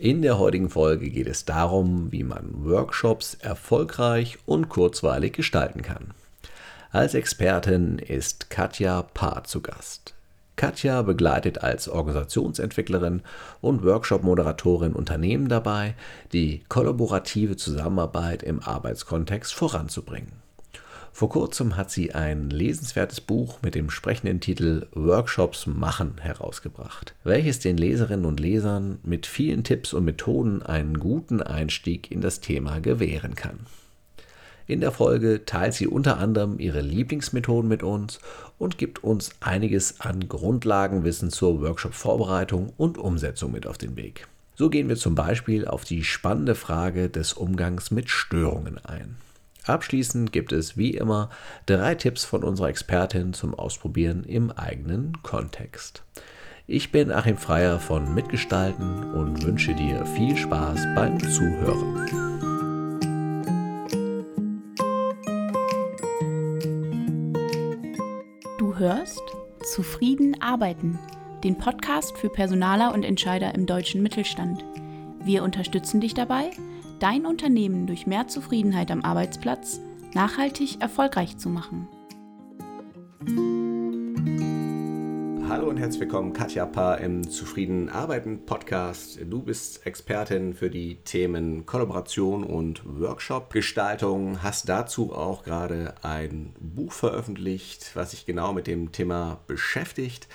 In der heutigen Folge geht es darum, wie man Workshops erfolgreich und kurzweilig gestalten kann. Als Expertin ist Katja Paar zu Gast. Katja begleitet als Organisationsentwicklerin und Workshop-Moderatorin Unternehmen dabei, die kollaborative Zusammenarbeit im Arbeitskontext voranzubringen. Vor kurzem hat sie ein lesenswertes Buch mit dem sprechenden Titel Workshops machen herausgebracht, welches den Leserinnen und Lesern mit vielen Tipps und Methoden einen guten Einstieg in das Thema gewähren kann. In der Folge teilt sie unter anderem ihre Lieblingsmethoden mit uns und gibt uns einiges an Grundlagenwissen zur Workshop-Vorbereitung und Umsetzung mit auf den Weg. So gehen wir zum Beispiel auf die spannende Frage des Umgangs mit Störungen ein. Abschließend gibt es wie immer drei Tipps von unserer Expertin zum Ausprobieren im eigenen Kontext. Ich bin Achim Freier von Mitgestalten und wünsche dir viel Spaß beim Zuhören. Du hörst Zufrieden arbeiten, den Podcast für Personaler und Entscheider im deutschen Mittelstand. Wir unterstützen dich dabei, dein Unternehmen durch mehr Zufriedenheit am Arbeitsplatz nachhaltig erfolgreich zu machen. Hallo und herzlich willkommen, Katja Paar im Zufrieden Arbeiten Podcast. Du bist Expertin für die Themen Kollaboration und Workshop-Gestaltung, hast dazu auch gerade ein Buch veröffentlicht, was sich genau mit dem Thema beschäftigt,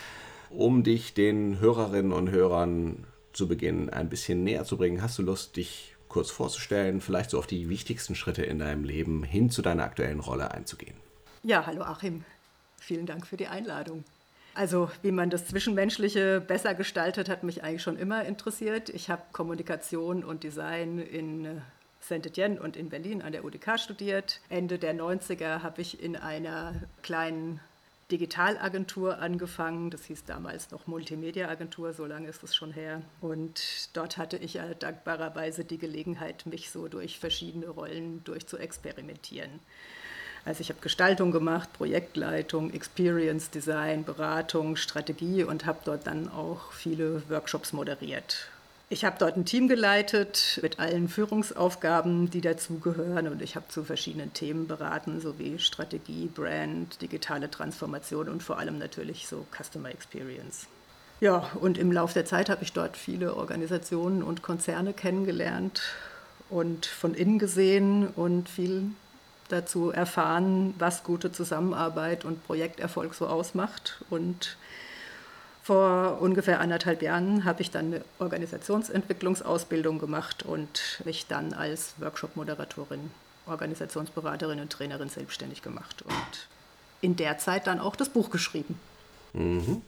um dich den Hörerinnen und Hörern zu Beginn ein bisschen näher zu bringen. Hast du Lust, dich kurz vorzustellen, vielleicht so auf die wichtigsten Schritte in deinem Leben hin zu deiner aktuellen Rolle einzugehen. Ja, hallo Achim. Vielen Dank für die Einladung. Also, wie man das Zwischenmenschliche besser gestaltet, hat mich eigentlich schon immer interessiert. Ich habe Kommunikation und Design in äh, Saint-Étienne und in Berlin an der UDK studiert. Ende der 90er habe ich in einer kleinen Digitalagentur angefangen. Das hieß damals noch Multimedia-Agentur, so lange ist es schon her. Und dort hatte ich ja dankbarerweise die Gelegenheit, mich so durch verschiedene Rollen durchzuexperimentieren. Also ich habe Gestaltung gemacht, Projektleitung, Experience Design, Beratung, Strategie und habe dort dann auch viele Workshops moderiert. Ich habe dort ein Team geleitet mit allen Führungsaufgaben, die dazugehören und ich habe zu verschiedenen Themen beraten, sowie Strategie, Brand, digitale Transformation und vor allem natürlich so Customer Experience. Ja, und im Laufe der Zeit habe ich dort viele Organisationen und Konzerne kennengelernt und von innen gesehen und viel dazu erfahren, was gute Zusammenarbeit und Projekterfolg so ausmacht und vor ungefähr anderthalb Jahren habe ich dann eine Organisationsentwicklungsausbildung gemacht und mich dann als Workshop-Moderatorin, Organisationsberaterin und Trainerin selbstständig gemacht und in der Zeit dann auch das Buch geschrieben. Mhm.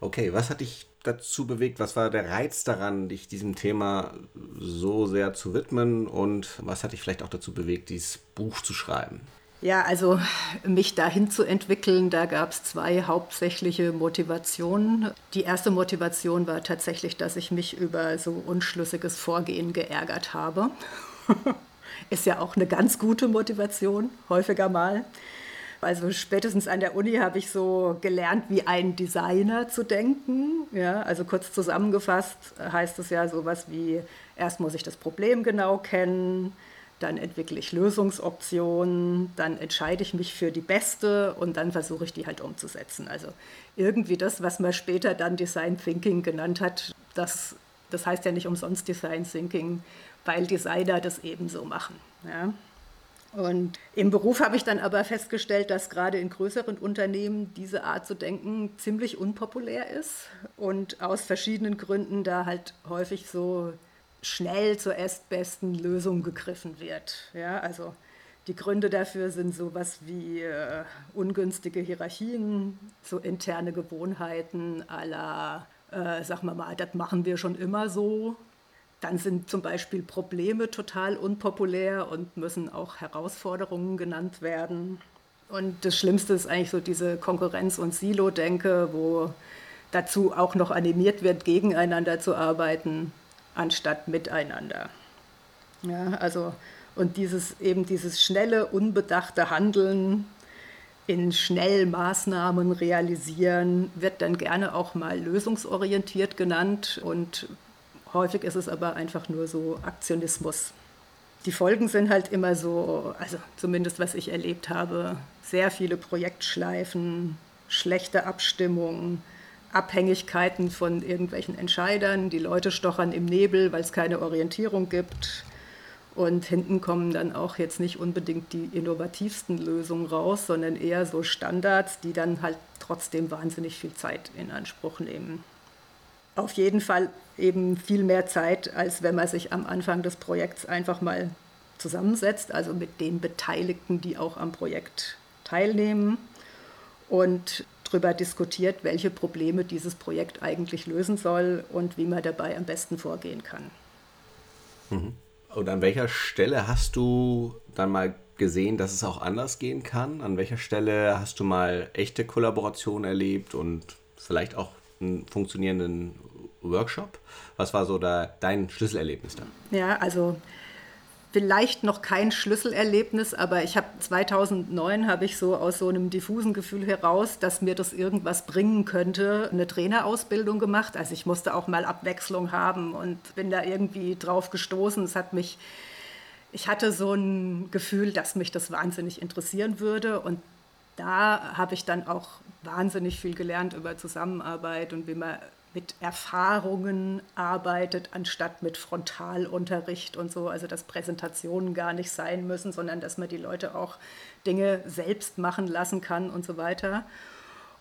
Okay, was hat dich dazu bewegt? Was war der Reiz daran, dich diesem Thema so sehr zu widmen und was hat dich vielleicht auch dazu bewegt, dieses Buch zu schreiben? Ja, also mich dahin zu entwickeln, da gab es zwei hauptsächliche Motivationen. Die erste Motivation war tatsächlich, dass ich mich über so unschlüssiges Vorgehen geärgert habe. Ist ja auch eine ganz gute Motivation, häufiger mal. Also spätestens an der Uni habe ich so gelernt, wie ein Designer zu denken. Ja, also kurz zusammengefasst heißt es ja sowas wie, erst muss ich das Problem genau kennen, dann entwickle ich Lösungsoptionen, dann entscheide ich mich für die beste und dann versuche ich die halt umzusetzen. Also irgendwie das, was man später dann Design Thinking genannt hat, das, das heißt ja nicht umsonst Design Thinking, weil Designer das ebenso machen. Ja. Und im Beruf habe ich dann aber festgestellt, dass gerade in größeren Unternehmen diese Art zu denken ziemlich unpopulär ist und aus verschiedenen Gründen da halt häufig so schnell zur erstbesten Lösung gegriffen wird. Ja, also die Gründe dafür sind sowas wie äh, ungünstige Hierarchien, so interne Gewohnheiten aller, äh, sag mal mal, das machen wir schon immer so. Dann sind zum Beispiel Probleme total unpopulär und müssen auch Herausforderungen genannt werden. Und das Schlimmste ist eigentlich so diese Konkurrenz- und Silo-Denke, wo dazu auch noch animiert wird, gegeneinander zu arbeiten anstatt miteinander. Ja, also, und dieses, eben dieses schnelle, unbedachte Handeln in schnell Maßnahmen realisieren, wird dann gerne auch mal lösungsorientiert genannt und Häufig ist es aber einfach nur so Aktionismus. Die Folgen sind halt immer so, also zumindest was ich erlebt habe, sehr viele Projektschleifen, schlechte Abstimmungen, Abhängigkeiten von irgendwelchen Entscheidern. Die Leute stochern im Nebel, weil es keine Orientierung gibt. Und hinten kommen dann auch jetzt nicht unbedingt die innovativsten Lösungen raus, sondern eher so Standards, die dann halt trotzdem wahnsinnig viel Zeit in Anspruch nehmen. Auf jeden Fall eben viel mehr Zeit, als wenn man sich am Anfang des Projekts einfach mal zusammensetzt, also mit den Beteiligten, die auch am Projekt teilnehmen und darüber diskutiert, welche Probleme dieses Projekt eigentlich lösen soll und wie man dabei am besten vorgehen kann. Mhm. Und an welcher Stelle hast du dann mal gesehen, dass es auch anders gehen kann? An welcher Stelle hast du mal echte Kollaboration erlebt und vielleicht auch einen funktionierenden Workshop? Was war so da dein Schlüsselerlebnis da? Ja, also vielleicht noch kein Schlüsselerlebnis, aber ich habe 2009 habe ich so aus so einem diffusen Gefühl heraus, dass mir das irgendwas bringen könnte, eine Trainerausbildung gemacht. Also ich musste auch mal Abwechslung haben und bin da irgendwie drauf gestoßen. Es hat mich, ich hatte so ein Gefühl, dass mich das wahnsinnig interessieren würde und da habe ich dann auch wahnsinnig viel gelernt über Zusammenarbeit und wie man mit Erfahrungen arbeitet, anstatt mit Frontalunterricht und so. Also dass Präsentationen gar nicht sein müssen, sondern dass man die Leute auch Dinge selbst machen lassen kann und so weiter.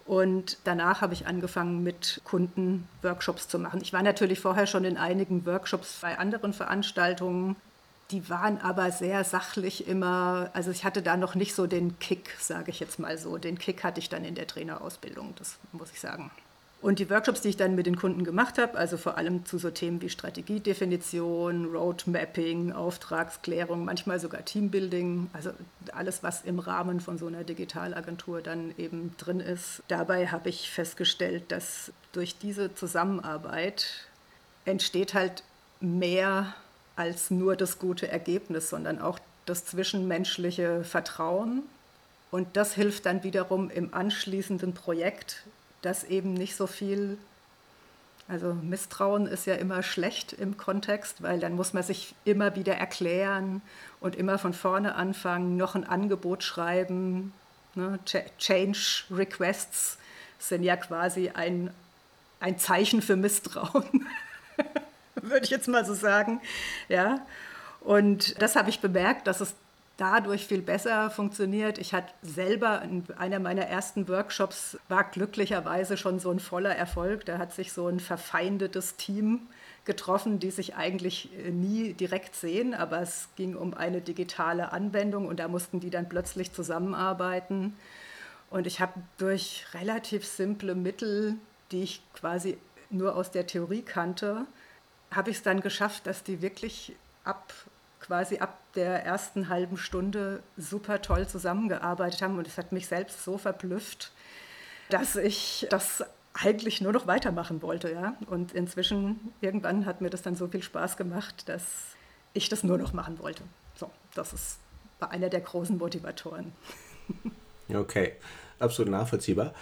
Und danach habe ich angefangen, mit Kunden Workshops zu machen. Ich war natürlich vorher schon in einigen Workshops bei anderen Veranstaltungen. Die waren aber sehr sachlich immer. Also ich hatte da noch nicht so den Kick, sage ich jetzt mal so. Den Kick hatte ich dann in der Trainerausbildung, das muss ich sagen. Und die Workshops, die ich dann mit den Kunden gemacht habe, also vor allem zu so Themen wie Strategiedefinition, Roadmapping, Auftragsklärung, manchmal sogar Teambuilding, also alles, was im Rahmen von so einer Digitalagentur dann eben drin ist. Dabei habe ich festgestellt, dass durch diese Zusammenarbeit entsteht halt mehr als nur das gute Ergebnis, sondern auch das zwischenmenschliche Vertrauen. Und das hilft dann wiederum im anschließenden Projekt dass eben nicht so viel, also Misstrauen ist ja immer schlecht im Kontext, weil dann muss man sich immer wieder erklären und immer von vorne anfangen, noch ein Angebot schreiben. Ne? Change Requests sind ja quasi ein, ein Zeichen für Misstrauen, würde ich jetzt mal so sagen. Ja? Und das habe ich bemerkt, dass es dadurch viel besser funktioniert. Ich hatte selber in einer meiner ersten Workshops war glücklicherweise schon so ein voller Erfolg. Da hat sich so ein verfeindetes Team getroffen, die sich eigentlich äh, nie direkt sehen, aber es ging um eine digitale Anwendung und da mussten die dann plötzlich zusammenarbeiten. Und ich habe durch relativ simple Mittel, die ich quasi nur aus der Theorie kannte, habe ich es dann geschafft, dass die wirklich ab quasi ab der ersten halben Stunde super toll zusammengearbeitet haben und es hat mich selbst so verblüfft, dass ich das eigentlich nur noch weitermachen wollte. Ja? Und inzwischen, irgendwann hat mir das dann so viel Spaß gemacht, dass ich das nur noch machen wollte. So, das ist, war einer der großen Motivatoren. Okay, absolut nachvollziehbar.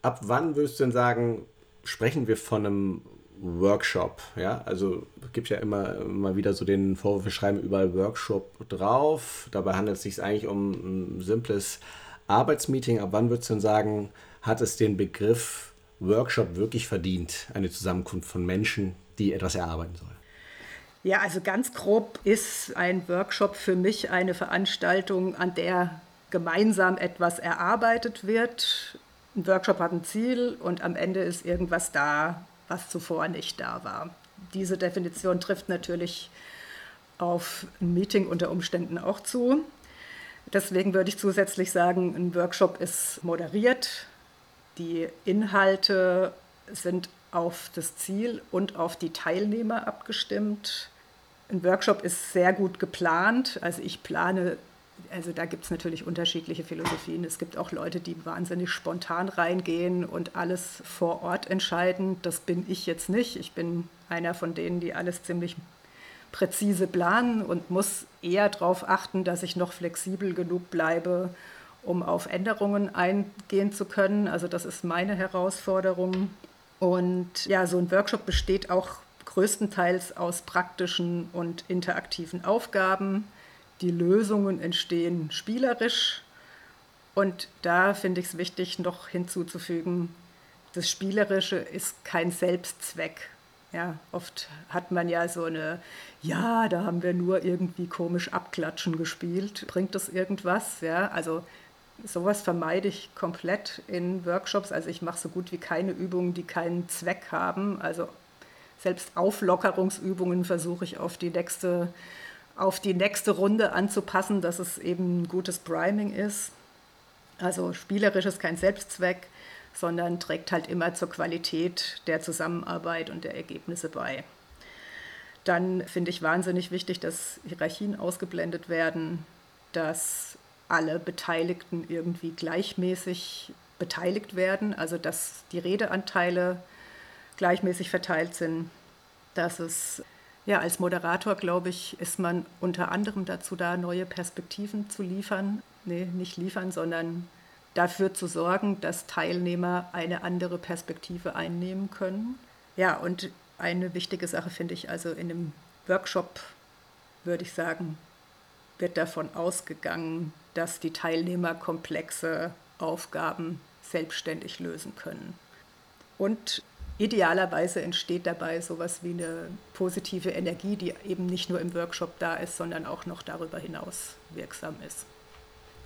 Ab wann würdest du denn sagen, sprechen wir von einem Workshop. Ja, also es gibt ja immer mal wieder so den Vorwurf, wir schreiben überall Workshop drauf. Dabei handelt es sich eigentlich um ein simples Arbeitsmeeting. Ab wann würdest du denn sagen, hat es den Begriff Workshop wirklich verdient? Eine Zusammenkunft von Menschen, die etwas erarbeiten sollen? Ja, also ganz grob ist ein Workshop für mich eine Veranstaltung, an der gemeinsam etwas erarbeitet wird. Ein Workshop hat ein Ziel und am Ende ist irgendwas da, was zuvor nicht da war. Diese Definition trifft natürlich auf ein Meeting unter Umständen auch zu. Deswegen würde ich zusätzlich sagen, ein Workshop ist moderiert. Die Inhalte sind auf das Ziel und auf die Teilnehmer abgestimmt. Ein Workshop ist sehr gut geplant. Also ich plane also da gibt es natürlich unterschiedliche Philosophien. Es gibt auch Leute, die wahnsinnig spontan reingehen und alles vor Ort entscheiden. Das bin ich jetzt nicht. Ich bin einer von denen, die alles ziemlich präzise planen und muss eher darauf achten, dass ich noch flexibel genug bleibe, um auf Änderungen eingehen zu können. Also das ist meine Herausforderung. Und ja, so ein Workshop besteht auch größtenteils aus praktischen und interaktiven Aufgaben. Die Lösungen entstehen spielerisch. Und da finde ich es wichtig, noch hinzuzufügen, das Spielerische ist kein Selbstzweck. Ja, oft hat man ja so eine, ja, da haben wir nur irgendwie komisch abklatschen gespielt. Bringt das irgendwas? Ja, also sowas vermeide ich komplett in Workshops. Also ich mache so gut wie keine Übungen, die keinen Zweck haben. Also selbst Auflockerungsübungen versuche ich auf die nächste, auf die nächste Runde anzupassen, dass es eben ein gutes Priming ist. Also spielerisch ist kein Selbstzweck, sondern trägt halt immer zur Qualität der Zusammenarbeit und der Ergebnisse bei. Dann finde ich wahnsinnig wichtig, dass Hierarchien ausgeblendet werden, dass alle Beteiligten irgendwie gleichmäßig beteiligt werden, also dass die Redeanteile gleichmäßig verteilt sind, dass es ja, als Moderator, glaube ich, ist man unter anderem dazu da, neue Perspektiven zu liefern. Nee, nicht liefern, sondern dafür zu sorgen, dass Teilnehmer eine andere Perspektive einnehmen können. Ja, und eine wichtige Sache finde ich also in einem Workshop, würde ich sagen, wird davon ausgegangen, dass die Teilnehmer komplexe Aufgaben selbstständig lösen können. Und idealerweise entsteht dabei sowas wie eine positive Energie, die eben nicht nur im Workshop da ist, sondern auch noch darüber hinaus wirksam ist.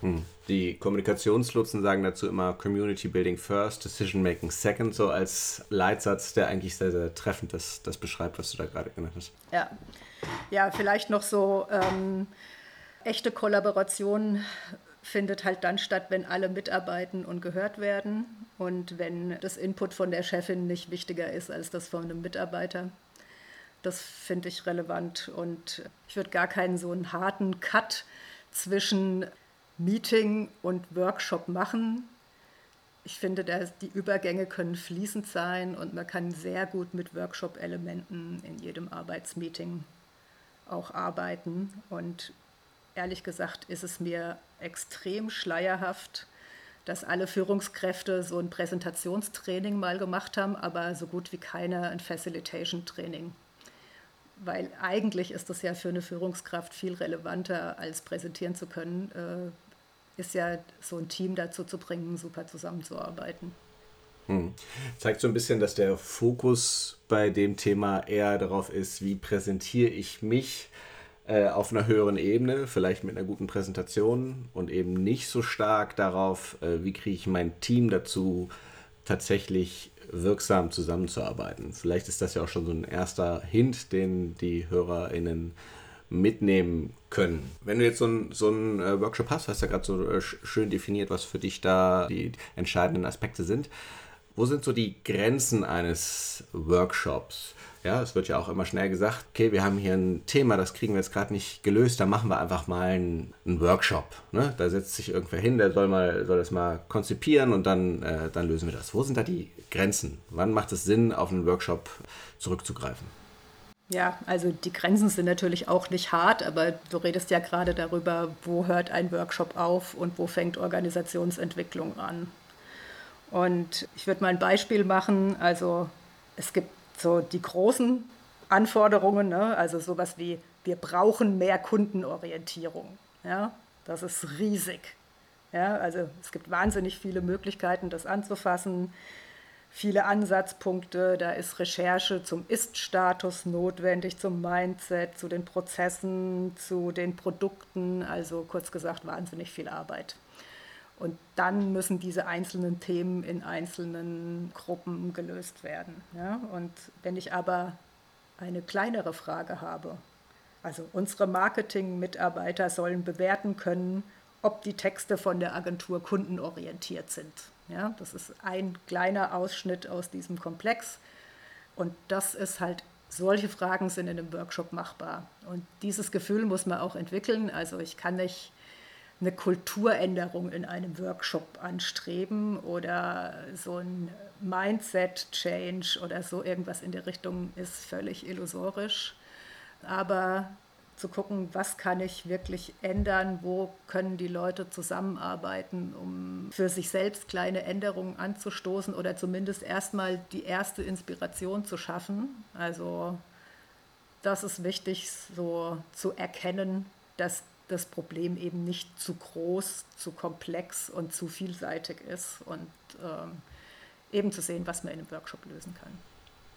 Hm. Die Kommunikationslotsen sagen dazu immer Community Building First, Decision Making Second, so als Leitsatz, der eigentlich sehr, sehr treffend das, das beschreibt, was du da gerade genannt hast. Ja, ja vielleicht noch so ähm, echte Kollaboration findet halt dann statt, wenn alle mitarbeiten und gehört werden und wenn das Input von der Chefin nicht wichtiger ist als das von einem Mitarbeiter. Das finde ich relevant und ich würde gar keinen so einen harten Cut zwischen Meeting und Workshop machen. Ich finde, die Übergänge können fließend sein und man kann sehr gut mit Workshop-Elementen in jedem Arbeitsmeeting auch arbeiten. Und ehrlich gesagt ist es mir extrem schleierhaft, dass alle Führungskräfte so ein Präsentationstraining mal gemacht haben, aber so gut wie keiner ein Facilitation-Training. Weil eigentlich ist das ja für eine Führungskraft viel relevanter, als präsentieren zu können, äh, ist ja so ein Team dazu zu bringen, super zusammenzuarbeiten. Hm. Zeigt so ein bisschen, dass der Fokus bei dem Thema eher darauf ist, wie präsentiere ich mich äh, auf einer höheren Ebene, vielleicht mit einer guten Präsentation und eben nicht so stark darauf, äh, wie kriege ich mein Team dazu, tatsächlich wirksam zusammenzuarbeiten. Vielleicht ist das ja auch schon so ein erster Hint, den die HörerInnen mitnehmen können. Wenn du jetzt so einen so äh, Workshop hast, hast du ja gerade so äh, schön definiert, was für dich da die entscheidenden Aspekte sind. Wo sind so die Grenzen eines Workshops? Ja, es wird ja auch immer schnell gesagt, okay, wir haben hier ein Thema, das kriegen wir jetzt gerade nicht gelöst, dann machen wir einfach mal einen, einen Workshop. Ne? Da setzt sich irgendwer hin, der soll, mal, soll das mal konzipieren und dann, äh, dann lösen wir das. Wo sind da die Grenzen? Wann macht es Sinn, auf einen Workshop zurückzugreifen? Ja, also die Grenzen sind natürlich auch nicht hart, aber du redest ja gerade darüber, wo hört ein Workshop auf und wo fängt Organisationsentwicklung an. Und ich würde mal ein Beispiel machen. Also es gibt so die großen Anforderungen, ne? also sowas wie, wir brauchen mehr Kundenorientierung. Ja? Das ist riesig. Ja? Also es gibt wahnsinnig viele Möglichkeiten, das anzufassen viele Ansatzpunkte. Da ist Recherche zum Ist-Status notwendig, zum Mindset, zu den Prozessen, zu den Produkten. Also kurz gesagt, wahnsinnig viel Arbeit. Und dann müssen diese einzelnen Themen in einzelnen Gruppen gelöst werden. Ja? Und wenn ich aber eine kleinere Frage habe, also unsere Marketing-Mitarbeiter sollen bewerten können, ob die Texte von der Agentur kundenorientiert sind. Ja, das ist ein kleiner Ausschnitt aus diesem Komplex. Und das ist halt, solche Fragen sind in einem Workshop machbar. Und dieses Gefühl muss man auch entwickeln. Also ich kann nicht eine Kulturänderung in einem Workshop anstreben oder so ein Mindset-Change oder so irgendwas in der Richtung ist völlig illusorisch. Aber zu gucken, was kann ich wirklich ändern, wo können die Leute zusammenarbeiten, um für sich selbst kleine Änderungen anzustoßen oder zumindest erstmal die erste Inspiration zu schaffen. Also das ist wichtig, so zu erkennen, dass das Problem eben nicht zu groß, zu komplex und zu vielseitig ist und ähm, eben zu sehen, was man in einem Workshop lösen kann.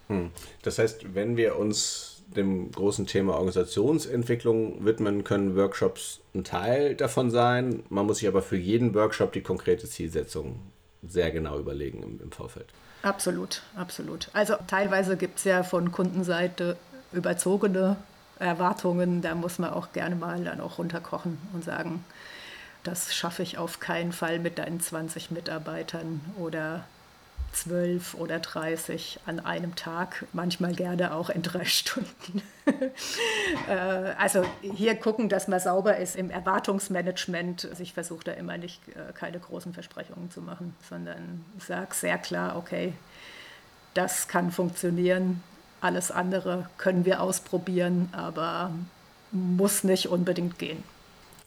Hm. Das heißt, wenn wir uns dem großen Thema Organisationsentwicklung widmen, können Workshops ein Teil davon sein. Man muss sich aber für jeden Workshop die konkrete Zielsetzung sehr genau überlegen im, im Vorfeld. Absolut, absolut. Also teilweise gibt es ja von Kundenseite überzogene Erwartungen. Da muss man auch gerne mal dann auch runterkochen und sagen, das schaffe ich auf keinen Fall mit deinen 20 Mitarbeitern oder 12 oder 30 an einem Tag, manchmal gerne auch in drei Stunden. Äh, also hier gucken, dass man sauber ist im Erwartungsmanagement. Also ich versuche da immer nicht äh, keine großen Versprechungen zu machen, sondern sage sehr klar, okay, das kann funktionieren, alles andere können wir ausprobieren, aber muss nicht unbedingt gehen.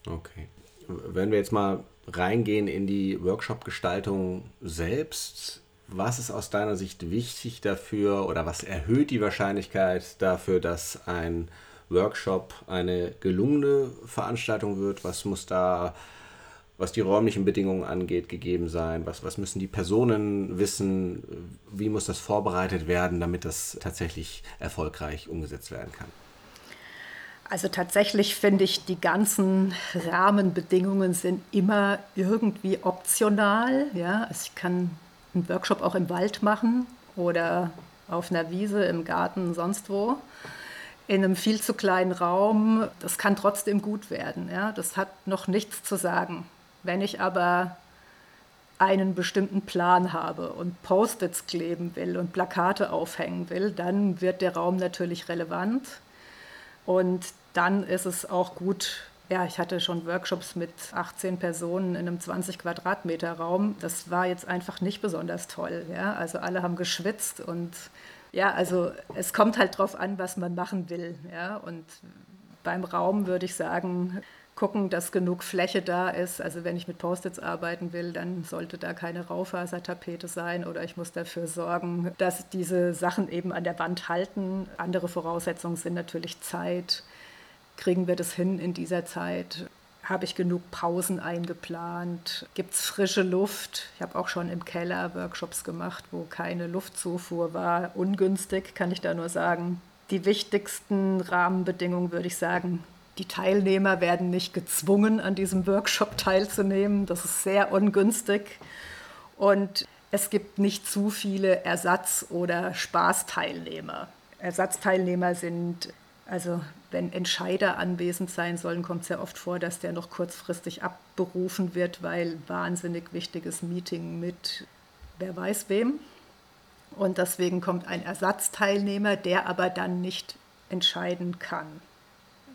Okay. Wenn wir jetzt mal reingehen in die Workshop-Gestaltung selbst, was ist aus deiner Sicht wichtig dafür oder was erhöht die Wahrscheinlichkeit dafür, dass ein Workshop eine gelungene Veranstaltung wird? Was muss da, was die räumlichen Bedingungen angeht, gegeben sein? Was, was müssen die Personen wissen? Wie muss das vorbereitet werden, damit das tatsächlich erfolgreich umgesetzt werden kann? Also tatsächlich finde ich, die ganzen Rahmenbedingungen sind immer irgendwie optional. Ja, also ich kann einen Workshop auch im Wald machen oder auf einer Wiese, im Garten, sonst wo. In einem viel zu kleinen Raum. Das kann trotzdem gut werden. Ja? Das hat noch nichts zu sagen. Wenn ich aber einen bestimmten Plan habe und Post-its kleben will und Plakate aufhängen will, dann wird der Raum natürlich relevant. Und dann ist es auch gut, ja, ich hatte schon Workshops mit 18 Personen in einem 20 Quadratmeter Raum. Das war jetzt einfach nicht besonders toll. Ja? Also alle haben geschwitzt und ja, also es kommt halt drauf an, was man machen will. Ja? Und beim Raum würde ich sagen, gucken, dass genug Fläche da ist. Also wenn ich mit Post-its arbeiten will, dann sollte da keine Raufasertapete sein oder ich muss dafür sorgen, dass diese Sachen eben an der Wand halten. Andere Voraussetzungen sind natürlich Zeit Kriegen wir das hin in dieser Zeit? Habe ich genug Pausen eingeplant? Gibt es frische Luft? Ich habe auch schon im Keller Workshops gemacht, wo keine Luftzufuhr war. Ungünstig, kann ich da nur sagen. Die wichtigsten Rahmenbedingungen würde ich sagen, die Teilnehmer werden nicht gezwungen, an diesem Workshop teilzunehmen. Das ist sehr ungünstig. Und es gibt nicht zu viele Ersatz- oder Spaßteilnehmer. Ersatzteilnehmer sind also wenn Entscheider anwesend sein sollen, kommt es ja oft vor, dass der noch kurzfristig abberufen wird, weil wahnsinnig wichtiges Meeting mit wer weiß wem. Und deswegen kommt ein Ersatzteilnehmer, der aber dann nicht entscheiden kann.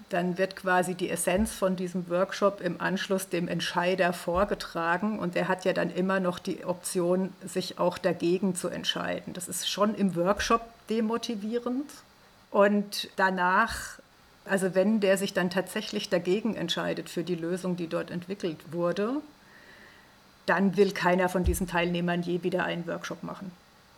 Dann wird quasi die Essenz von diesem Workshop im Anschluss dem Entscheider vorgetragen und der hat ja dann immer noch die Option, sich auch dagegen zu entscheiden. Das ist schon im Workshop demotivierend, und danach, also wenn der sich dann tatsächlich dagegen entscheidet für die Lösung, die dort entwickelt wurde, dann will keiner von diesen Teilnehmern je wieder einen Workshop machen.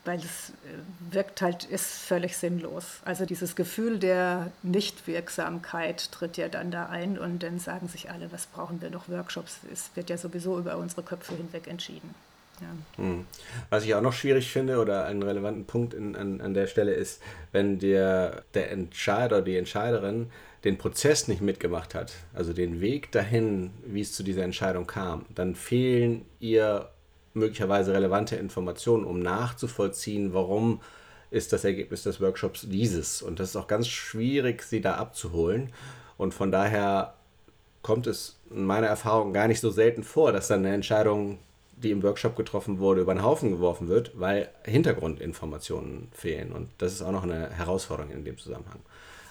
Weil es äh, wirkt halt, ist völlig sinnlos. Also dieses Gefühl der Nichtwirksamkeit tritt ja dann da ein und dann sagen sich alle, was brauchen wir noch Workshops? Es wird ja sowieso über unsere Köpfe hinweg entschieden. Ja. Hm. Was ich auch noch schwierig finde oder einen relevanten Punkt in, an, an der Stelle ist, wenn der, der Entscheider, die Entscheiderin den Prozess nicht mitgemacht hat, also den Weg dahin, wie es zu dieser Entscheidung kam, dann fehlen ihr möglicherweise relevante Informationen, um nachzuvollziehen, warum ist das Ergebnis des Workshops dieses. Und das ist auch ganz schwierig, sie da abzuholen. Und von daher kommt es in meiner Erfahrung gar nicht so selten vor, dass dann eine Entscheidung die im Workshop getroffen wurde, über den Haufen geworfen wird, weil Hintergrundinformationen fehlen. Und das ist auch noch eine Herausforderung in dem Zusammenhang.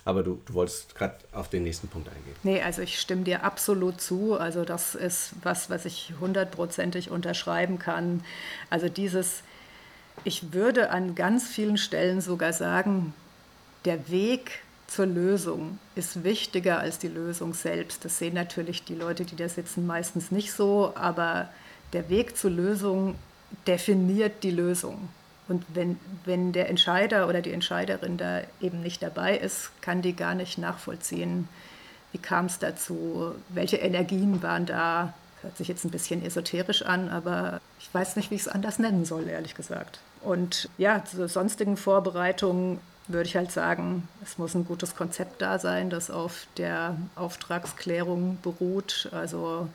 Aber du, du wolltest gerade auf den nächsten Punkt eingehen. Nee, also ich stimme dir absolut zu. Also das ist was, was ich hundertprozentig unterschreiben kann. Also dieses, ich würde an ganz vielen Stellen sogar sagen, der Weg zur Lösung ist wichtiger als die Lösung selbst. Das sehen natürlich die Leute, die da sitzen, meistens nicht so, aber der Weg zur Lösung definiert die Lösung. Und wenn, wenn der Entscheider oder die Entscheiderin da eben nicht dabei ist, kann die gar nicht nachvollziehen, wie kam es dazu, welche Energien waren da. Hört sich jetzt ein bisschen esoterisch an, aber ich weiß nicht, wie ich es anders nennen soll, ehrlich gesagt. Und ja, zur sonstigen Vorbereitungen würde ich halt sagen, es muss ein gutes Konzept da sein, das auf der Auftragsklärung beruht. Also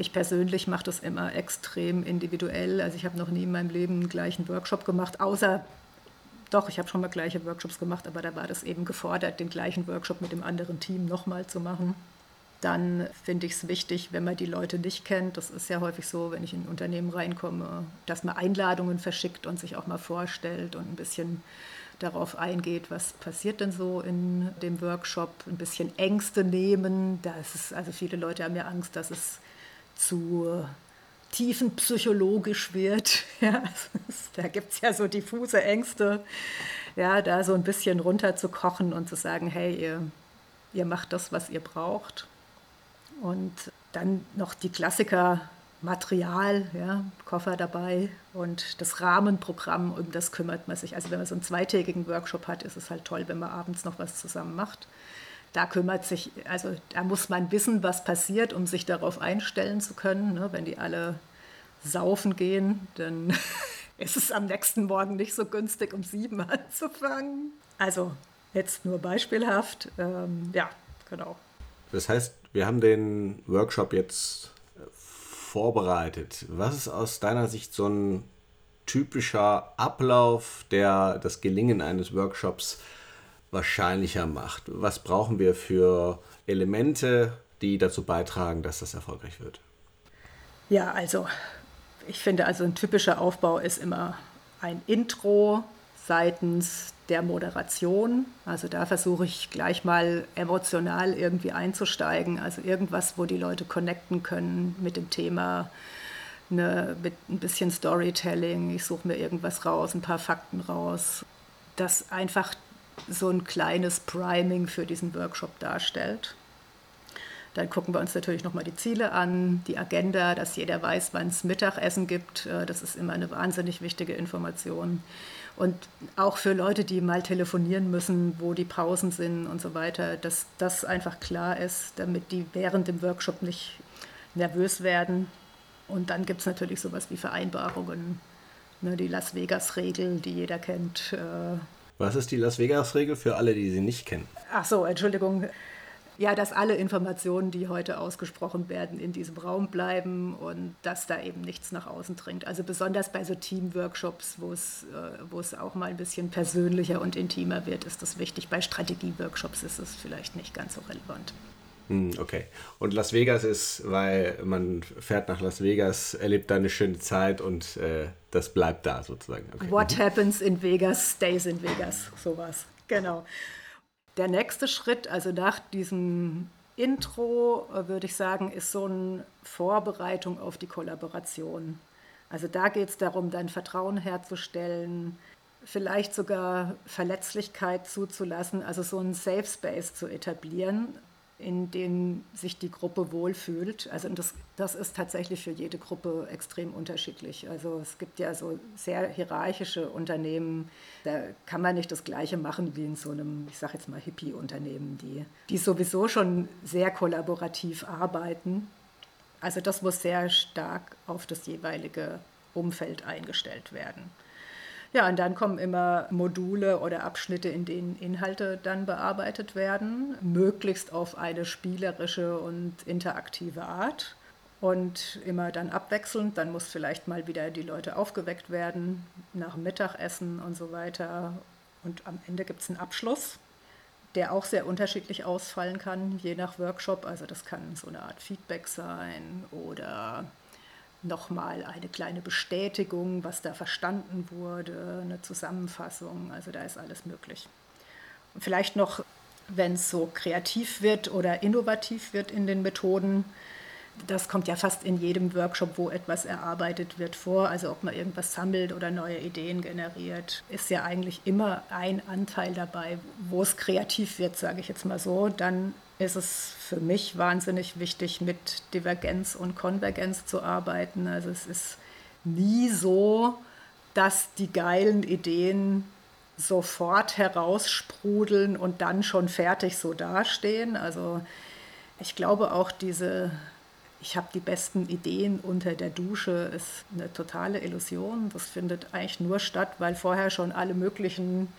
ich persönlich mache das immer extrem individuell. Also ich habe noch nie in meinem Leben einen gleichen Workshop gemacht, außer doch, ich habe schon mal gleiche Workshops gemacht, aber da war das eben gefordert, den gleichen Workshop mit dem anderen Team nochmal zu machen. Dann finde ich es wichtig, wenn man die Leute nicht kennt, das ist ja häufig so, wenn ich in ein Unternehmen reinkomme, dass man Einladungen verschickt und sich auch mal vorstellt und ein bisschen darauf eingeht, was passiert denn so in dem Workshop, ein bisschen Ängste nehmen. Da ist also viele Leute haben ja Angst, dass es zu tiefenpsychologisch wird. Ja, da gibt es ja so diffuse Ängste, ja, da so ein bisschen runterzukochen und zu sagen, hey, ihr, ihr macht das, was ihr braucht. Und dann noch die Klassiker Material, ja, Koffer dabei und das Rahmenprogramm, um das kümmert man sich. Also wenn man so einen zweitägigen Workshop hat, ist es halt toll, wenn man abends noch was zusammen macht da kümmert sich, also da muss man wissen, was passiert, um sich darauf einstellen zu können. Ne? Wenn die alle saufen gehen, dann ist es am nächsten Morgen nicht so günstig, um sieben anzufangen. Also jetzt nur beispielhaft. Ähm, ja, genau. Das heißt, wir haben den Workshop jetzt äh, vorbereitet. Was ist aus deiner Sicht so ein typischer Ablauf, der das Gelingen eines Workshops wahrscheinlicher macht? Was brauchen wir für Elemente, die dazu beitragen, dass das erfolgreich wird? Ja, also ich finde, also ein typischer Aufbau ist immer ein Intro seitens der Moderation. Also da versuche ich gleich mal emotional irgendwie einzusteigen. Also irgendwas, wo die Leute connecten können mit dem Thema. Eine, mit ein bisschen Storytelling. Ich suche mir irgendwas raus, ein paar Fakten raus. Das einfach so ein kleines Priming für diesen Workshop darstellt. Dann gucken wir uns natürlich nochmal die Ziele an, die Agenda, dass jeder weiß, wann es Mittagessen gibt. Äh, das ist immer eine wahnsinnig wichtige Information. Und auch für Leute, die mal telefonieren müssen, wo die Pausen sind und so weiter, dass das einfach klar ist, damit die während dem Workshop nicht nervös werden. Und dann gibt es natürlich sowas wie Vereinbarungen, ne, die Las Vegas-Regel, die jeder kennt. Äh, was ist die Las Vegas-Regel für alle, die sie nicht kennen? Ach so, Entschuldigung. Ja, dass alle Informationen, die heute ausgesprochen werden, in diesem Raum bleiben und dass da eben nichts nach außen dringt. Also besonders bei so Team-Workshops, wo es, äh, wo es auch mal ein bisschen persönlicher und intimer wird, ist das wichtig. Bei Strategie-Workshops ist es vielleicht nicht ganz so relevant. Hm, okay. Und Las Vegas ist, weil man fährt nach Las Vegas, erlebt da eine schöne Zeit und äh, das bleibt da sozusagen. Okay. What mhm. happens in Vegas stays in Vegas. Sowas. Genau. Der nächste Schritt, also nach diesem Intro, äh, würde ich sagen, ist so eine Vorbereitung auf die Kollaboration. Also da geht es darum, dann Vertrauen herzustellen, vielleicht sogar Verletzlichkeit zuzulassen, also so einen Safe Space zu etablieren, in denen sich die Gruppe wohlfühlt. Also das, das ist tatsächlich für jede Gruppe extrem unterschiedlich. Also es gibt ja so sehr hierarchische Unternehmen, da kann man nicht das Gleiche machen wie in so einem, ich sage jetzt mal, Hippie-Unternehmen, die, die sowieso schon sehr kollaborativ arbeiten. Also das muss sehr stark auf das jeweilige Umfeld eingestellt werden. Ja, und dann kommen immer Module oder Abschnitte, in denen Inhalte dann bearbeitet werden, möglichst auf eine spielerische und interaktive Art. Und immer dann abwechselnd, dann muss vielleicht mal wieder die Leute aufgeweckt werden nach Mittagessen und so weiter. Und am Ende gibt es einen Abschluss, der auch sehr unterschiedlich ausfallen kann, je nach Workshop. Also das kann so eine Art Feedback sein oder nochmal eine kleine Bestätigung, was da verstanden wurde, eine Zusammenfassung, also da ist alles möglich. Und vielleicht noch, wenn es so kreativ wird oder innovativ wird in den Methoden, das kommt ja fast in jedem Workshop, wo etwas erarbeitet wird, vor. Also ob man irgendwas sammelt oder neue Ideen generiert, ist ja eigentlich immer ein Anteil dabei, wo es kreativ wird, sage ich jetzt mal so. Dann ist es für mich wahnsinnig wichtig, mit Divergenz und Konvergenz zu arbeiten. Also es ist nie so, dass die geilen Ideen sofort heraussprudeln und dann schon fertig so dastehen. Also ich glaube auch diese, ich habe die besten Ideen unter der Dusche, ist eine totale Illusion. Das findet eigentlich nur statt, weil vorher schon alle möglichen,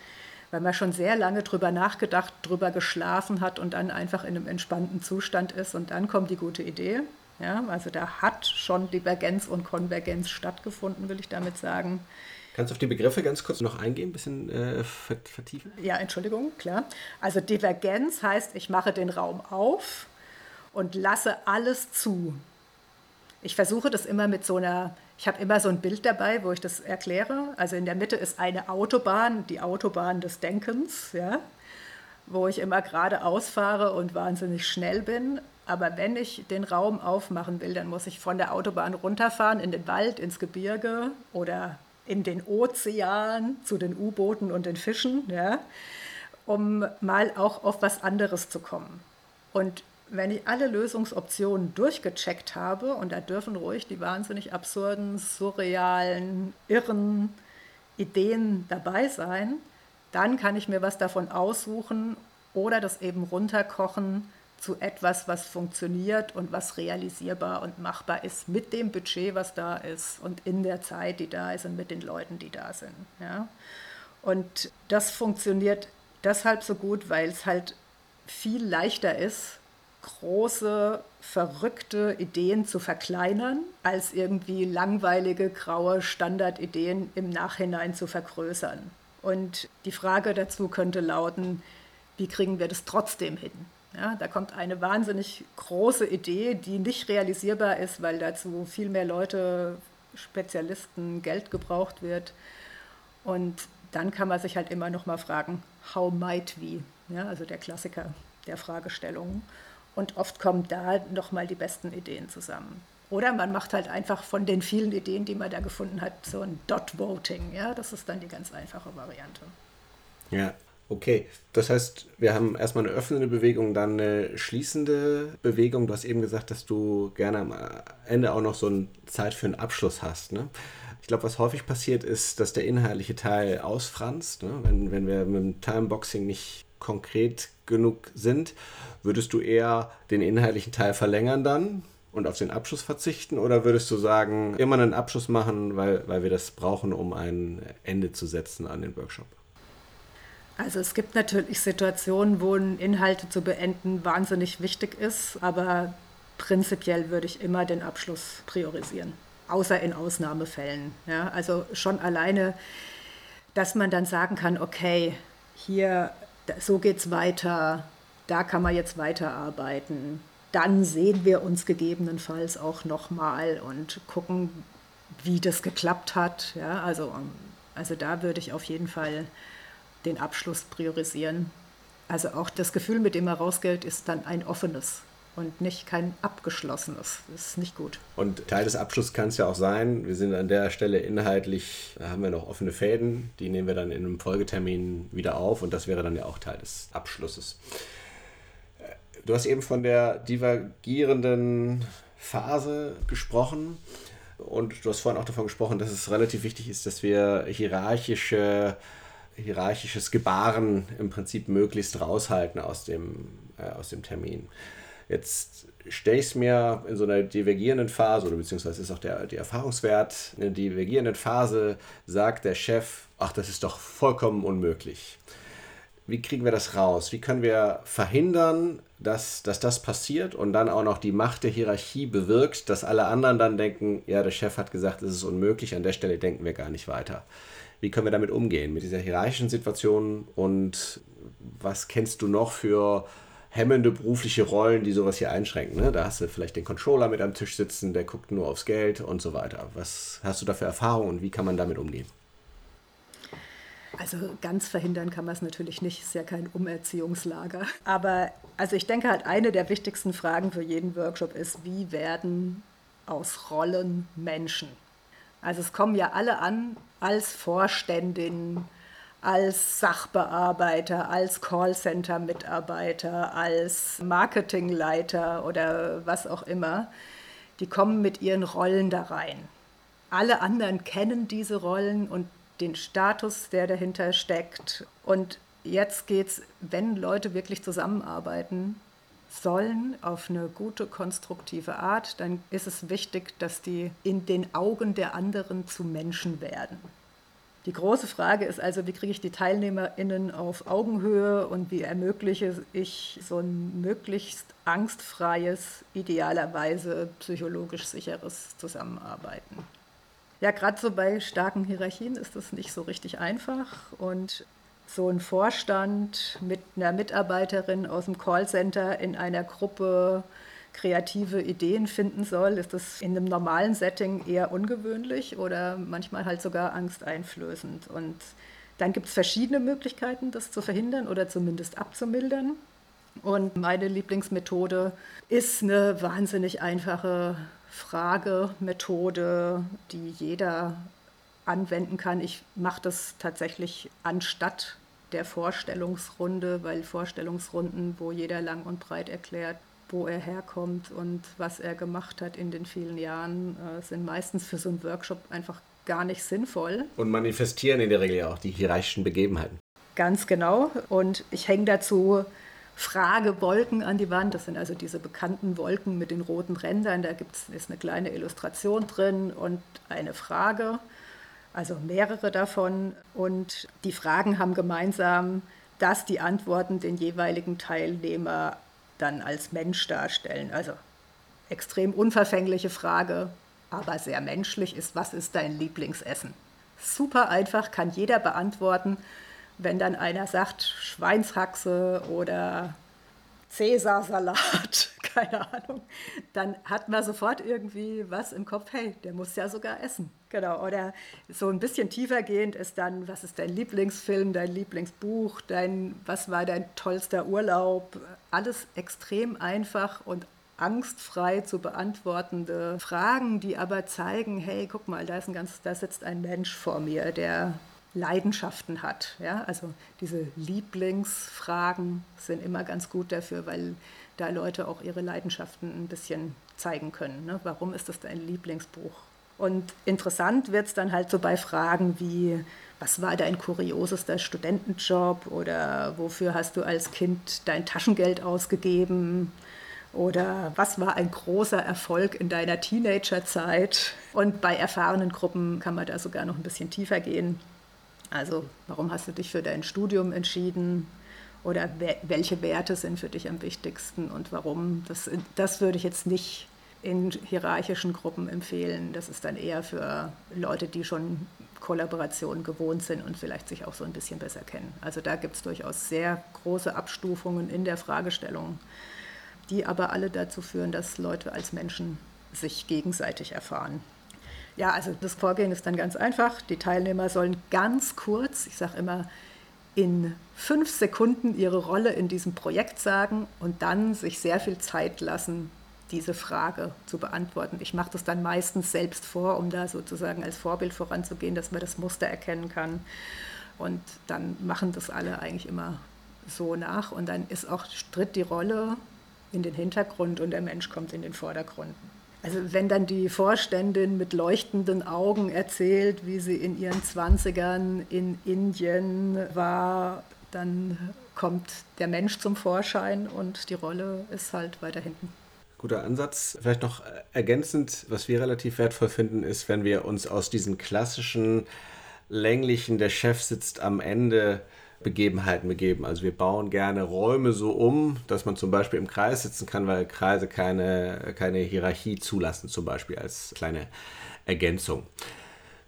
weil man schon sehr lange drüber nachgedacht, drüber geschlafen hat und dann einfach in einem entspannten Zustand ist und dann kommt die gute Idee. Ja, also da hat schon Divergenz und Konvergenz stattgefunden, will ich damit sagen. Kannst du auf die Begriffe ganz kurz noch eingehen, ein bisschen äh, vertiefen? Ja, Entschuldigung, klar. Also Divergenz heißt, ich mache den Raum auf und lasse alles zu. Ich versuche das immer mit so einer, ich habe immer so ein Bild dabei, wo ich das erkläre. Also in der Mitte ist eine Autobahn, die Autobahn des Denkens, ja, wo ich immer geradeaus fahre und wahnsinnig schnell bin. Aber wenn ich den Raum aufmachen will, dann muss ich von der Autobahn runterfahren in den Wald, ins Gebirge oder in den Ozean zu den U-Booten und den Fischen, ja, um mal auch auf was anderes zu kommen. Und wenn ich alle Lösungsoptionen durchgecheckt habe, und da dürfen ruhig die wahnsinnig absurden, surrealen, irren Ideen dabei sein, dann kann ich mir was davon aussuchen oder das eben runterkochen zu etwas, was funktioniert und was realisierbar und machbar ist mit dem Budget, was da ist und in der Zeit, die da ist und mit den Leuten, die da sind. Ja? Und das funktioniert deshalb so gut, weil es halt viel leichter ist, große, verrückte Ideen zu verkleinern, als irgendwie langweilige, graue Standardideen im Nachhinein zu vergrößern. Und die Frage dazu könnte lauten, wie kriegen wir das trotzdem hin? Ja, da kommt eine wahnsinnig große Idee, die nicht realisierbar ist, weil dazu viel mehr Leute, Spezialisten, Geld gebraucht wird. Und dann kann man sich halt immer noch mal fragen, how might we? Ja, also der Klassiker der Fragestellungen. Und oft kommen da noch mal die besten Ideen zusammen. Oder man macht halt einfach von den vielen Ideen, die man da gefunden hat, so ein Dot-Voting. Ja, das ist dann die ganz einfache Variante. Ja, Okay, das heißt, wir haben erstmal eine öffnende Bewegung, dann eine schließende Bewegung. Du hast eben gesagt, dass du gerne am Ende auch noch so eine Zeit für einen Abschluss hast. Ne? Ich glaube, was häufig passiert ist, dass der inhaltliche Teil ausfranst. Ne? Wenn, wenn wir mit dem Timeboxing nicht konkret genug sind, würdest du eher den inhaltlichen Teil verlängern dann und auf den Abschluss verzichten? Oder würdest du sagen, immer einen Abschluss machen, weil, weil wir das brauchen, um ein Ende zu setzen an den Workshop? Also es gibt natürlich Situationen, wo Inhalte zu beenden wahnsinnig wichtig ist, aber prinzipiell würde ich immer den Abschluss priorisieren, außer in Ausnahmefällen. Ja, also schon alleine, dass man dann sagen kann, okay, hier, so geht es weiter, da kann man jetzt weiterarbeiten. Dann sehen wir uns gegebenenfalls auch nochmal und gucken, wie das geklappt hat. Ja, also, also da würde ich auf jeden Fall den Abschluss priorisieren. Also auch das Gefühl, mit dem er rausgeht, ist dann ein offenes und nicht kein abgeschlossenes. Das ist nicht gut. Und Teil des Abschlusses kann es ja auch sein, wir sind an der Stelle inhaltlich, da haben wir noch offene Fäden, die nehmen wir dann in einem Folgetermin wieder auf und das wäre dann ja auch Teil des Abschlusses. Äh, du hast eben von der divergierenden Phase gesprochen und du hast vorhin auch davon gesprochen, dass es relativ wichtig ist, dass wir hierarchische hierarchisches Gebaren im Prinzip möglichst raushalten aus dem, äh, aus dem Termin. Jetzt stelle ich es mir in so einer divergierenden Phase, oder beziehungsweise ist auch der, der Erfahrungswert, in einer divergierenden Phase sagt der Chef, ach, das ist doch vollkommen unmöglich. Wie kriegen wir das raus? Wie können wir verhindern, dass, dass das passiert und dann auch noch die Macht der Hierarchie bewirkt, dass alle anderen dann denken, ja, der Chef hat gesagt, es ist unmöglich, an der Stelle denken wir gar nicht weiter. Wie können wir damit umgehen, mit dieser hierarchischen Situation und was kennst du noch für hemmende berufliche Rollen, die sowas hier einschränken? Ne? Da hast du vielleicht den Controller mit am Tisch sitzen, der guckt nur aufs Geld und so weiter. Was hast du da für Erfahrungen und wie kann man damit umgehen? Also ganz verhindern kann man es natürlich nicht, ist ja kein Umerziehungslager. Aber also ich denke halt, eine der wichtigsten Fragen für jeden Workshop ist, wie werden aus Rollen Menschen? Also es kommen ja alle an als Vorständin, als Sachbearbeiter, als Callcenter-Mitarbeiter, als Marketingleiter oder was auch immer. Die kommen mit ihren Rollen da rein. alle anderen kennen diese Rollen und den Status, der dahinter steckt. Und jetzt geht es, wenn Leute wirklich zusammenarbeiten sollen auf eine gute, konstruktive Art, dann ist es wichtig, dass die in den Augen der anderen zu Menschen werden. Die große Frage ist also, wie kriege ich die TeilnehmerInnen auf Augenhöhe und wie ermögliche ich so ein möglichst angstfreies, idealerweise psychologisch sicheres Zusammenarbeiten. Ja, gerade so bei starken Hierarchien ist das nicht so richtig einfach und so ein Vorstand mit einer Mitarbeiterin aus dem Callcenter in einer Gruppe kreative Ideen finden soll, ist das in einem normalen Setting eher ungewöhnlich oder manchmal halt sogar angsteinflößend. Und dann gibt es verschiedene Möglichkeiten, das zu verhindern oder zumindest abzumildern. Und meine Lieblingsmethode ist eine wahnsinnig einfache Fragemethode, die jeder anwenden kann. Ich mache das tatsächlich anstatt der Vorstellungsrunde, weil Vorstellungsrunden, wo jeder lang und breit erklärt, wo er herkommt und was er gemacht hat in den vielen Jahren, äh, sind meistens für so einen Workshop einfach gar nicht sinnvoll. Und manifestieren in der Regel auch die hierarchischen Begebenheiten. Ganz genau. Und ich hänge dazu Fragewolken an die Wand. Das sind also diese bekannten Wolken mit den roten Rändern. Da gibt's, ist eine kleine Illustration drin und eine Frage, also mehrere davon. Und die Fragen haben gemeinsam, dass die Antworten den jeweiligen Teilnehmer dann als Mensch darstellen. Also extrem unverfängliche Frage, aber sehr menschlich ist, was ist dein Lieblingsessen? Super einfach, kann jeder beantworten. Wenn dann einer sagt Schweinshaxe oder Cäsarsalat, keine Ahnung, dann hat man sofort irgendwie was im Kopf, hey, der muss ja sogar essen. Genau, oder so ein bisschen tiefer gehend ist dann, was ist dein Lieblingsfilm, dein Lieblingsbuch, dein, was war dein tollster Urlaub? Alles extrem einfach und angstfrei zu beantwortende Fragen, die aber zeigen, hey, guck mal, da, ist ein ganz, da sitzt ein Mensch vor mir, der Leidenschaften hat. Ja? Also diese Lieblingsfragen sind immer ganz gut dafür, weil da Leute auch ihre Leidenschaften ein bisschen zeigen können. Ne? Warum ist das dein Lieblingsbuch? Und interessant wird es dann halt so bei Fragen wie, was war dein kuriosester Studentenjob oder wofür hast du als Kind dein Taschengeld ausgegeben? Oder was war ein großer Erfolg in deiner Teenagerzeit? Und bei erfahrenen Gruppen kann man da sogar noch ein bisschen tiefer gehen. Also, warum hast du dich für dein Studium entschieden? Oder welche Werte sind für dich am wichtigsten und warum? Das, das würde ich jetzt nicht in hierarchischen Gruppen empfehlen. Das ist dann eher für Leute, die schon Kollaboration gewohnt sind und vielleicht sich auch so ein bisschen besser kennen. Also da gibt es durchaus sehr große Abstufungen in der Fragestellung, die aber alle dazu führen, dass Leute als Menschen sich gegenseitig erfahren. Ja, also das Vorgehen ist dann ganz einfach. Die Teilnehmer sollen ganz kurz, ich sage immer, in fünf Sekunden ihre Rolle in diesem Projekt sagen und dann sich sehr viel Zeit lassen, diese Frage zu beantworten. Ich mache das dann meistens selbst vor, um da sozusagen als Vorbild voranzugehen, dass man das Muster erkennen kann. Und dann machen das alle eigentlich immer so nach. Und dann ist auch stritt die Rolle in den Hintergrund und der Mensch kommt in den Vordergrund. Also wenn dann die Vorständin mit leuchtenden Augen erzählt, wie sie in ihren Zwanzigern in Indien war, dann kommt der Mensch zum Vorschein und die Rolle ist halt weiter hinten. Guter Ansatz. Vielleicht noch ergänzend, was wir relativ wertvoll finden, ist, wenn wir uns aus diesen klassischen länglichen, der Chef sitzt am Ende Begebenheiten begeben. Also wir bauen gerne Räume so um, dass man zum Beispiel im Kreis sitzen kann, weil Kreise keine, keine Hierarchie zulassen, zum Beispiel als kleine Ergänzung.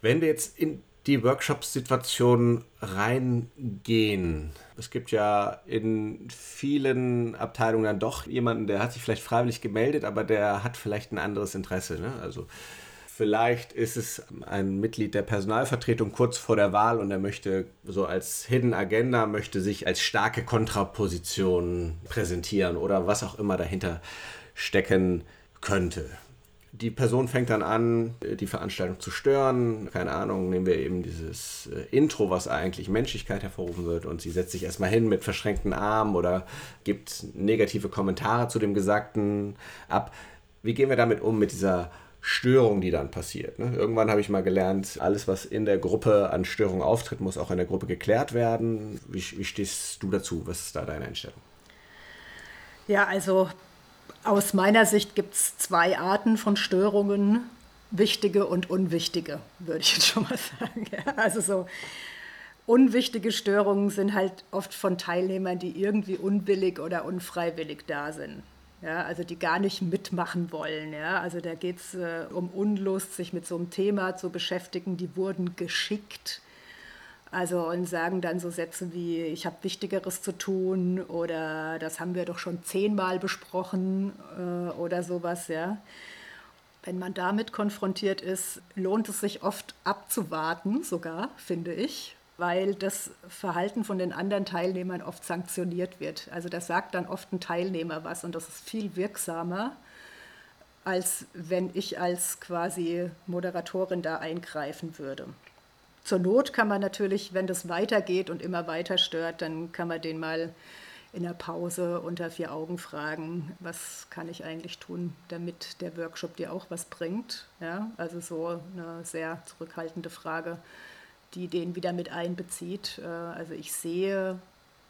Wenn wir jetzt in die Workshop-Situation reingehen. Es gibt ja in vielen Abteilungen dann doch jemanden, der hat sich vielleicht freiwillig gemeldet, aber der hat vielleicht ein anderes Interesse. Ne? Also vielleicht ist es ein Mitglied der Personalvertretung kurz vor der Wahl und er möchte so als Hidden Agenda, möchte sich als starke Kontraposition präsentieren oder was auch immer dahinter stecken könnte die Person fängt dann an, die Veranstaltung zu stören. Keine Ahnung, nehmen wir eben dieses äh, Intro, was eigentlich Menschlichkeit hervorrufen wird, und sie setzt sich erstmal hin mit verschränkten Armen oder gibt negative Kommentare zu dem Gesagten ab. Wie gehen wir damit um, mit dieser Störung, die dann passiert. Ne? Irgendwann habe ich mal gelernt, alles, was in der Gruppe an Störungen auftritt, muss auch in der Gruppe geklärt werden. Wie, wie stehst du dazu? Was ist da deine Einstellung? Ja, also aus meiner Sicht gibt es zwei Arten von Störungen, wichtige und unwichtige, würde ich jetzt schon mal sagen. Ja, also so unwichtige Störungen sind halt oft von Teilnehmern, die irgendwie unwillig oder unfreiwillig da sind. Ja, also die gar nicht mitmachen wollen. Ja. Also da geht es äh, um Unlust, sich mit so einem Thema zu beschäftigen. Die wurden geschickt. Also und sagen dann so Sätze wie, ich habe Wichtigeres zu tun oder das haben wir doch schon zehnmal besprochen äh, oder sowas, ja. Wenn man damit konfrontiert ist, lohnt es sich oft abzuwarten, sogar, finde ich, weil das Verhalten von den anderen Teilnehmern oft sanktioniert wird. Also das sagt dann oft ein Teilnehmer was und das ist viel wirksamer, als wenn ich als quasi Moderatorin da eingreifen würde. Zur Not kann man natürlich, wenn das weitergeht und immer weiter stört, dann kann man den mal in der Pause unter vier Augen fragen, was kann ich eigentlich tun, damit der Workshop dir auch was bringt. Ja, also so eine sehr zurückhaltende Frage die den wieder mit einbezieht. Äh, also ich sehe,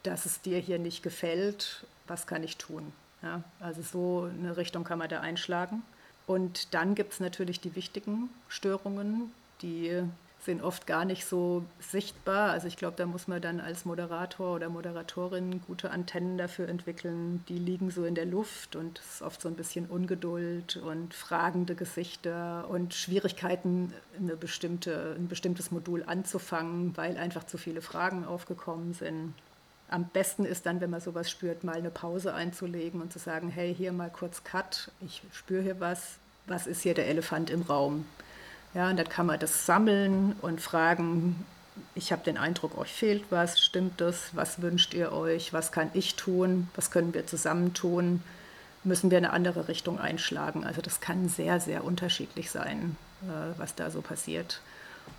dass es dir hier nicht gefällt, was kann ich tun? Ja, also so eine Richtung kann man da einschlagen. Und dann gibt es natürlich die wichtigen Störungen, die sind oft gar nicht so sichtbar. Also ich glaube, da muss man dann als Moderator oder Moderatorin gute Antennen dafür entwickeln. Die liegen so in der Luft und es ist oft so ein bisschen Ungeduld und fragende Gesichter und Schwierigkeiten, eine bestimmte, ein bestimmtes Modul anzufangen, weil einfach zu viele Fragen aufgekommen sind. Am besten ist dann, wenn man sowas spürt, mal eine Pause einzulegen und zu sagen, hey, hier mal kurz Cut, ich spüre hier was, was ist hier der Elefant im Raum? Ja, und dann kann man das sammeln und fragen, ich habe den Eindruck, euch fehlt was, stimmt das, was wünscht ihr euch, was kann ich tun, was können wir zusammen tun, müssen wir eine andere Richtung einschlagen. Also das kann sehr, sehr unterschiedlich sein, äh, was da so passiert.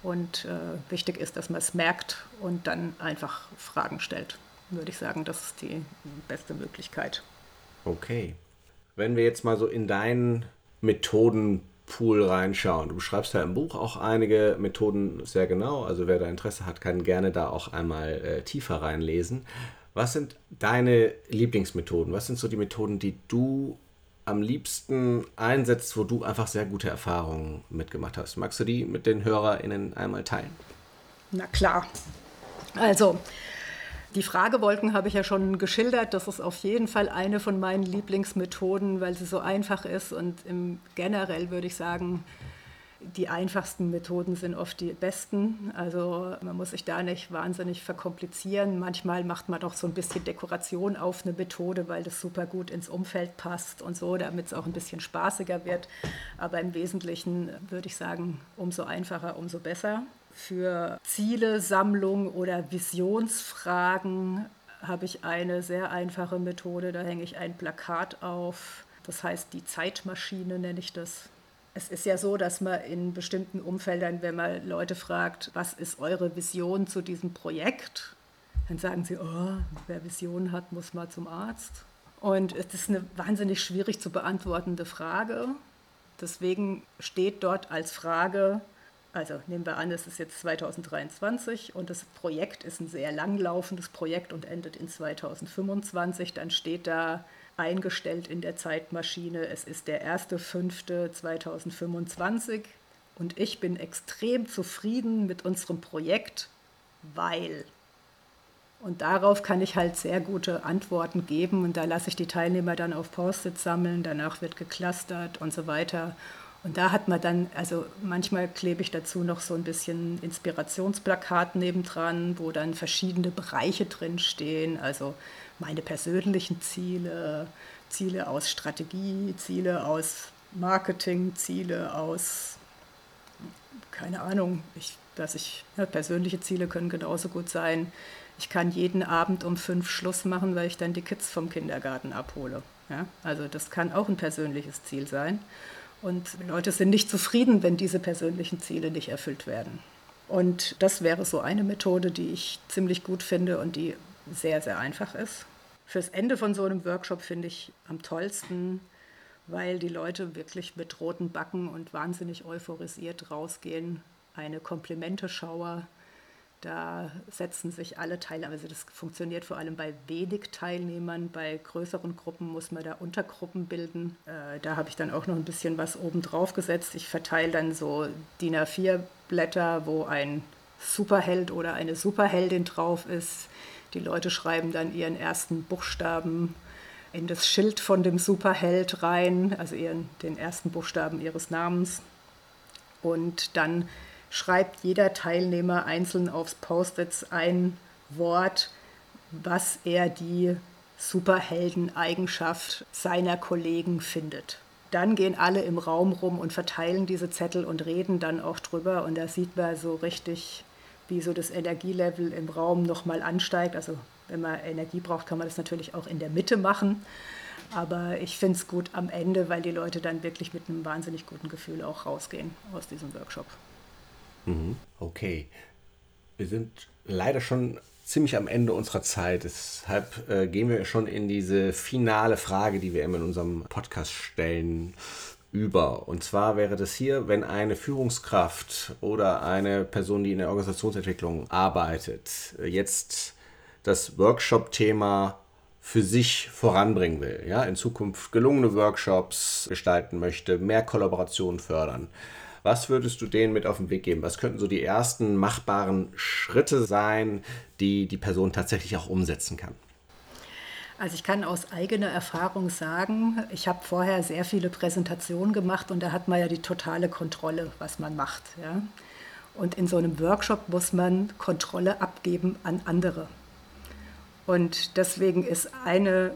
Und äh, wichtig ist, dass man es merkt und dann einfach Fragen stellt. Würde ich sagen, das ist die beste Möglichkeit. Okay. Wenn wir jetzt mal so in deinen Methoden Pool reinschauen. Du beschreibst ja im Buch auch einige Methoden sehr genau. Also wer da Interesse hat, kann gerne da auch einmal äh, tiefer reinlesen. Was sind deine Lieblingsmethoden? Was sind so die Methoden, die du am liebsten einsetzt, wo du einfach sehr gute Erfahrungen mitgemacht hast? Magst du die mit den HörerInnen einmal teilen? Na klar. Also, die Fragewolken habe ich ja schon geschildert. Das ist auf jeden Fall eine von meinen Lieblingsmethoden, weil sie so einfach ist. Und generell würde ich sagen, die einfachsten Methoden sind oft die besten. Also man muss sich da nicht wahnsinnig verkomplizieren. Manchmal macht man doch so ein bisschen Dekoration auf eine Methode, weil das super gut ins Umfeld passt und so, damit es auch ein bisschen spaßiger wird. Aber im Wesentlichen würde ich sagen, umso einfacher, umso besser. Für Zielesammlung oder Visionsfragen habe ich eine sehr einfache Methode. Da hänge ich ein Plakat auf. Das heißt, die Zeitmaschine nenne ich das. Es ist ja so, dass man in bestimmten Umfeldern, wenn man Leute fragt, was ist eure Vision zu diesem Projekt, dann sagen sie, oh, wer Vision hat, muss mal zum Arzt. Und es ist eine wahnsinnig schwierig zu beantwortende Frage. Deswegen steht dort als Frage, also nehmen wir an, es ist jetzt 2023 und das Projekt ist ein sehr langlaufendes Projekt und endet in 2025. Dann steht da eingestellt in der Zeitmaschine, es ist der 1.5.2025 und ich bin extrem zufrieden mit unserem Projekt, weil. Und darauf kann ich halt sehr gute Antworten geben und da lasse ich die Teilnehmer dann auf Post-it sammeln, danach wird geclustert und so weiter. Und da hat man dann, also manchmal klebe ich dazu noch so ein bisschen Inspirationsplakat nebendran, wo dann verschiedene Bereiche drinstehen, also meine persönlichen Ziele, Ziele aus Strategie, Ziele aus Marketing, Ziele aus, keine Ahnung, ich, dass ich, ja, persönliche Ziele können genauso gut sein. Ich kann jeden Abend um fünf Schluss machen, weil ich dann die Kids vom Kindergarten abhole. Ja? Also das kann auch ein persönliches Ziel sein. Und Leute sind nicht zufrieden, wenn diese persönlichen Ziele nicht erfüllt werden. Und das wäre so eine Methode, die ich ziemlich gut finde und die sehr, sehr einfach ist. Fürs Ende von so einem Workshop finde ich am tollsten weil die Leute wirklich mit roten Backen und wahnsinnig euphorisiert rausgehen. Eine Komplimente-Schauer, da setzen sich alle Teilnehmer, also das funktioniert vor allem bei wenig Teilnehmern, bei größeren Gruppen muss man da Untergruppen bilden. Äh, da habe ich dann auch noch ein bisschen was oben drauf gesetzt. Ich verteile dann so DIN A4 Blätter, wo ein Superheld oder eine Superheldin drauf ist. Die Leute schreiben dann ihren ersten Buchstaben in das Schild von dem Superheld rein, also ihren, den ersten Buchstaben ihres Namens. Und dann schreibt jeder Teilnehmer einzeln aufs Post-its ein Wort, was er die Superhelden-Eigenschaft seiner Kollegen findet. Dann gehen alle im Raum rum und verteilen diese Zettel und reden dann auch drüber. Und da sieht man so richtig, wie so das Energielevel im Raum nochmal ansteigt. Also wenn man Energie braucht, kann man das natürlich auch in der Mitte machen. Aber ich finde es gut am Ende, weil die Leute dann wirklich mit einem wahnsinnig guten Gefühl auch rausgehen aus diesem Workshop. Mhm. Okay. Wir sind leider schon ziemlich am Ende unserer Zeit. Deshalb äh, gehen wir schon in diese finale Frage, die wir immer in unserem Podcast stellen, über. Und zwar wäre das hier, wenn eine Führungskraft oder eine Person, die in der Organisationsentwicklung arbeitet, jetzt das Workshop-Thema für sich voranbringen will, ja, in Zukunft gelungene Workshops gestalten möchte, mehr Kollaboration fördern. Was würdest du denen mit auf den Weg geben? Was könnten so die ersten machbaren Schritte sein, die die Person tatsächlich auch umsetzen kann? Also ich kann aus eigener Erfahrung sagen, ich habe vorher sehr viele Präsentationen gemacht und da hat man ja die totale Kontrolle, was man macht. Ja? Und in so einem Workshop muss man Kontrolle abgeben an andere. Und deswegen ist eine,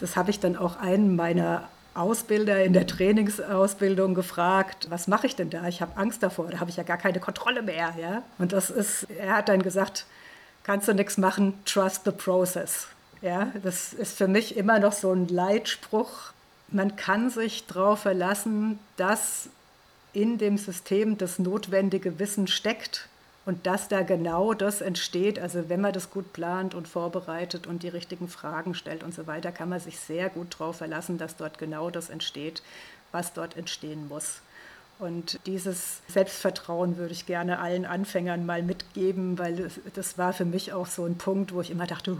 das habe ich dann auch einen meiner Ausbilder in der Trainingsausbildung gefragt, was mache ich denn da? Ich habe Angst davor, da habe ich ja gar keine Kontrolle mehr. Ja? Und das ist, er hat dann gesagt, kannst du nichts machen, trust the process. Ja, das ist für mich immer noch so ein Leitspruch. Man kann sich darauf verlassen, dass in dem System das notwendige Wissen steckt und dass da genau das entsteht, also wenn man das gut plant und vorbereitet und die richtigen Fragen stellt und so weiter, kann man sich sehr gut darauf verlassen, dass dort genau das entsteht, was dort entstehen muss. Und dieses Selbstvertrauen würde ich gerne allen Anfängern mal mitgeben, weil das war für mich auch so ein Punkt, wo ich immer dachte,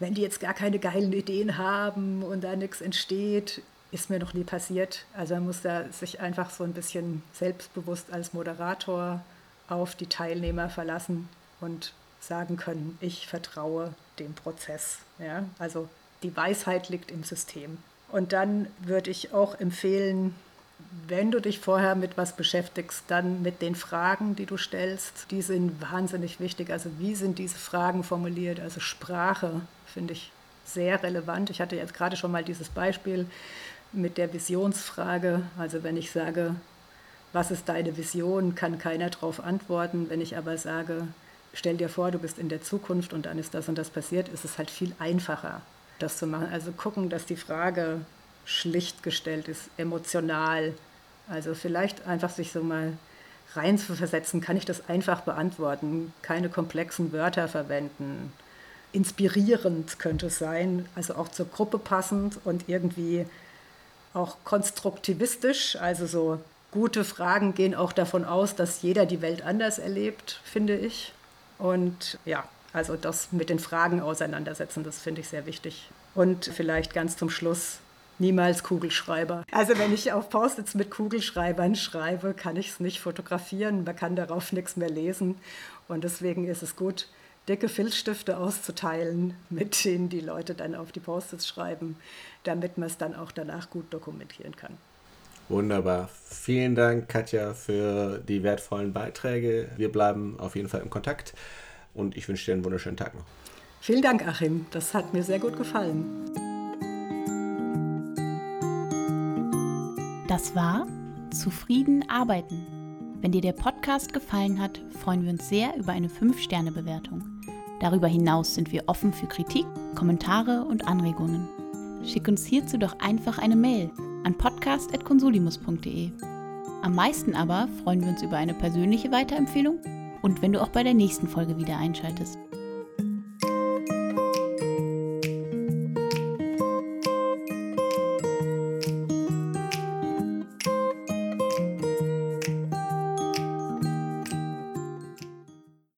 wenn die jetzt gar keine geilen Ideen haben und da nichts entsteht, ist mir noch nie passiert. Also man muss da sich einfach so ein bisschen selbstbewusst als Moderator auf die Teilnehmer verlassen und sagen können, ich vertraue dem Prozess. Ja? Also die Weisheit liegt im System. Und dann würde ich auch empfehlen, wenn du dich vorher mit was beschäftigst, dann mit den Fragen, die du stellst. Die sind wahnsinnig wichtig. Also wie sind diese Fragen formuliert? Also Sprache finde ich sehr relevant. Ich hatte jetzt gerade schon mal dieses Beispiel mit der Visionsfrage. Also wenn ich sage, was ist deine Vision, kann keiner darauf antworten. Wenn ich aber sage, stell dir vor, du bist in der Zukunft und dann ist das und das passiert, ist es halt viel einfacher, das zu machen. Also gucken, dass die Frage schlicht gestellt ist, emotional. Also vielleicht einfach sich so mal rein zu versetzen, kann ich das einfach beantworten, keine komplexen Wörter verwenden. Inspirierend könnte es sein, also auch zur Gruppe passend und irgendwie auch konstruktivistisch, also so gute Fragen gehen auch davon aus, dass jeder die Welt anders erlebt, finde ich. Und ja, also das mit den Fragen auseinandersetzen, das finde ich sehr wichtig. Und vielleicht ganz zum Schluss, niemals Kugelschreiber. Also wenn ich auf Post-its mit Kugelschreibern schreibe, kann ich es nicht fotografieren, man kann darauf nichts mehr lesen. Und deswegen ist es gut, dicke Filzstifte auszuteilen, mit denen die Leute dann auf die Post-its schreiben, damit man es dann auch danach gut dokumentieren kann. Wunderbar. Vielen Dank, Katja, für die wertvollen Beiträge. Wir bleiben auf jeden Fall im Kontakt und ich wünsche dir einen wunderschönen Tag noch. Vielen Dank, Achim. Das hat mir sehr gut gefallen. Das war Zufrieden arbeiten. Wenn dir der Podcast gefallen hat, freuen wir uns sehr über eine 5-Sterne-Bewertung. Darüber hinaus sind wir offen für Kritik, Kommentare und Anregungen. Schick uns hierzu doch einfach eine Mail an podcast.consulimus.de. Am meisten aber freuen wir uns über eine persönliche Weiterempfehlung und wenn du auch bei der nächsten Folge wieder einschaltest.